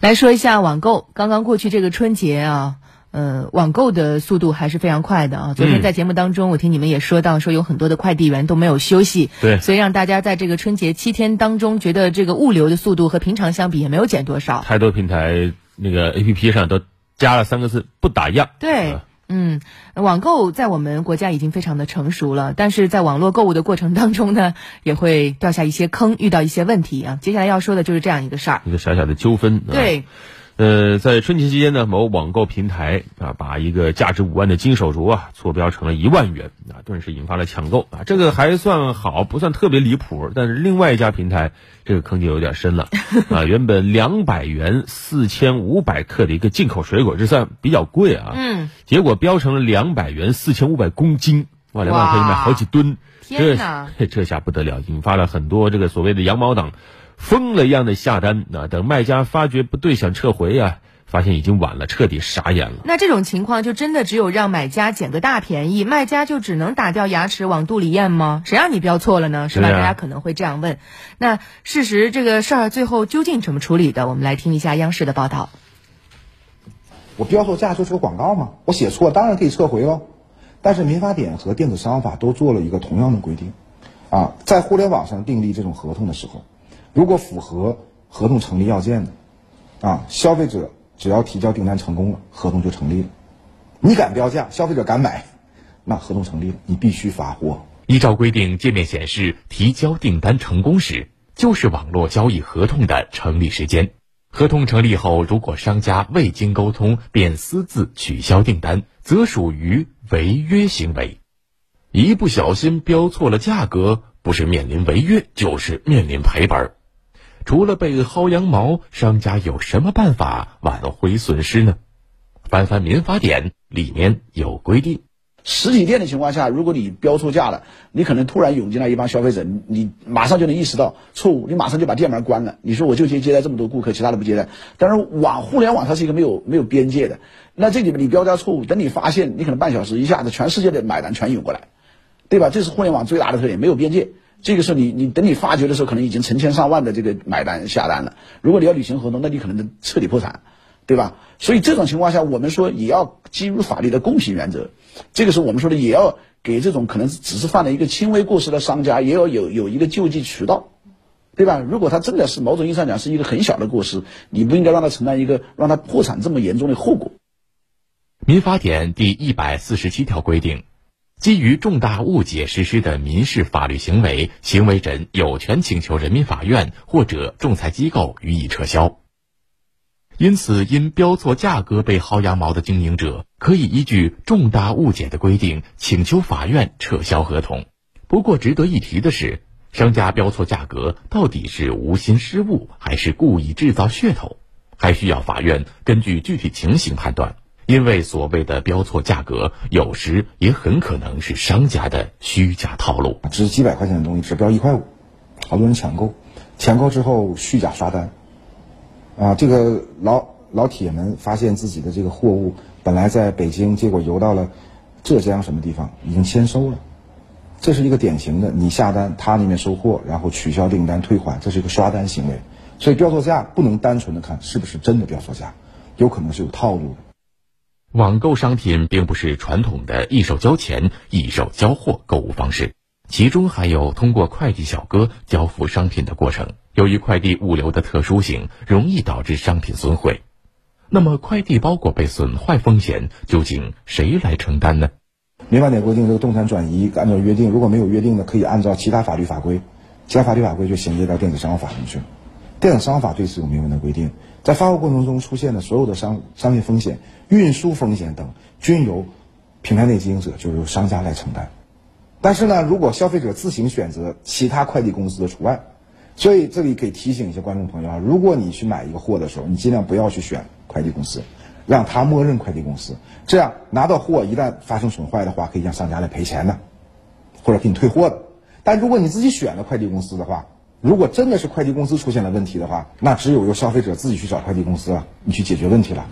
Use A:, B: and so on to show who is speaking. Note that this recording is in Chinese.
A: 来说一下网购，刚刚过去这个春节啊，呃，网购的速度还是非常快的啊。昨天在节目当中，我听你们也说到，说有很多的快递员都没有休息，
B: 对，
A: 所以让大家在这个春节七天当中，觉得这个物流的速度和平常相比也没有减多少。
B: 太多平台那个 A P P 上都加了三个字“不打烊”。
A: 对。嗯，网购在我们国家已经非常的成熟了，但是在网络购物的过程当中呢，也会掉下一些坑，遇到一些问题啊。接下来要说的就是这样一个事儿，
B: 一个小小的纠纷。
A: 对。
B: 呃，在春节期间呢，某网购平台啊，把一个价值五万的金手镯啊，错标成了一万元啊，顿时引发了抢购啊。这个还算好，不算特别离谱。但是另外一家平台，这个坑就有点深了 啊。原本两百元四千五百克的一个进口水果，这算比较贵啊。
A: 嗯。
B: 结果标成了两百元四千五百公斤，哇，两万可以买好几吨。
A: 天哪！
B: 这下不得了，引发了很多这个所谓的羊毛党。疯了一样的下单，那等卖家发觉不对，想撤回啊，发现已经晚了，彻底傻眼了。
A: 那这种情况就真的只有让买家捡个大便宜，卖家就只能打掉牙齿往肚里咽吗？谁让你标错了呢？是吧？大家可能会这样问。那事实这个事儿最后究竟怎么处理的？我们来听一下央视的报道。
C: 我标错价就是个广告嘛，我写错当然可以撤回喽。但是民法典和电子商务法都做了一个同样的规定，啊，在互联网上订立这种合同的时候。如果符合合同成立要件的，啊，消费者只要提交订单成功了，合同就成立了。你敢标价，消费者敢买，那合同成立了，你必须发货。
D: 依照规定，界面显示提交订单成功时，就是网络交易合同的成立时间。合同成立后，如果商家未经沟通便私自取消订单，则属于违约行为。一不小心标错了价格，不是面临违约，就是面临赔本。除了被薅羊毛，商家有什么办法挽回损失呢？翻翻民法典里面有规定，
E: 实体店的情况下，如果你标错价了，你可能突然涌进来一帮消费者，你马上就能意识到错误，你马上就把店门关了。你说我就接接待这么多顾客，其他的不接待。但是网互联网它是一个没有没有边界的，那这里面你标价错误，等你发现，你可能半小时一下子全世界的买单全涌过来，对吧？这是互联网最大的特点，没有边界。这个时候，你你等你发觉的时候，可能已经成千上万的这个买单下单了。如果你要履行合同，那你可能彻底破产，对吧？所以这种情况下，我们说也要基于法律的公平原则。这个时候，我们说的也要给这种可能只是犯了一个轻微过失的商家，也要有有一个救济渠道，对吧？如果他真的是某种意义上讲是一个很小的过失，你不应该让他承担一个让他破产这么严重的后果。
D: 民法典第一百四十七条规定。基于重大误解实施的民事法律行为，行为人有权请求人民法院或者仲裁机构予以撤销。因此，因标错价格被薅羊毛的经营者，可以依据重大误解的规定请求法院撤销合同。不过，值得一提的是，商家标错价格到底是无心失误，还是故意制造噱头，还需要法院根据具体情形判断。因为所谓的标错价格，有时也很可能是商家的虚假套路。
C: 值几百块钱的东西只标一块五，好多人抢购，抢购之后虚假刷单，啊，这个老老铁们发现自己的这个货物本来在北京，结果邮到了浙江什么地方，已经签收了，这是一个典型的你下单，他那边收货，然后取消订单退款，这是一个刷单行为。所以标错价不能单纯的看是不是真的标错价，有可能是有套路的。
D: 网购商品并不是传统的一手交钱一手交货购物方式，其中还有通过快递小哥交付商品的过程。由于快递物流的特殊性，容易导致商品损毁。那么，快递包裹被损坏风险究竟谁来承担呢？
C: 民法典规定，这个动产转移按照约定，如果没有约定的，可以按照其他法律法规，其他法律法规就衔接到电子商务法上去了。电子商务法对此有明文的规定，在发货过程中出现的所有的商商业风险、运输风险等，均由平台内经营者，就是由商家来承担。但是呢，如果消费者自行选择，其他快递公司的除外。所以这里可以提醒一些观众朋友啊，如果你去买一个货的时候，你尽量不要去选快递公司，让他默认快递公司，这样拿到货一旦发生损坏的话，可以让商家来赔钱的，或者给你退货的。但如果你自己选了快递公司的话，如果真的是快递公司出现了问题的话，那只有由消费者自己去找快递公司了，你去解决问题了。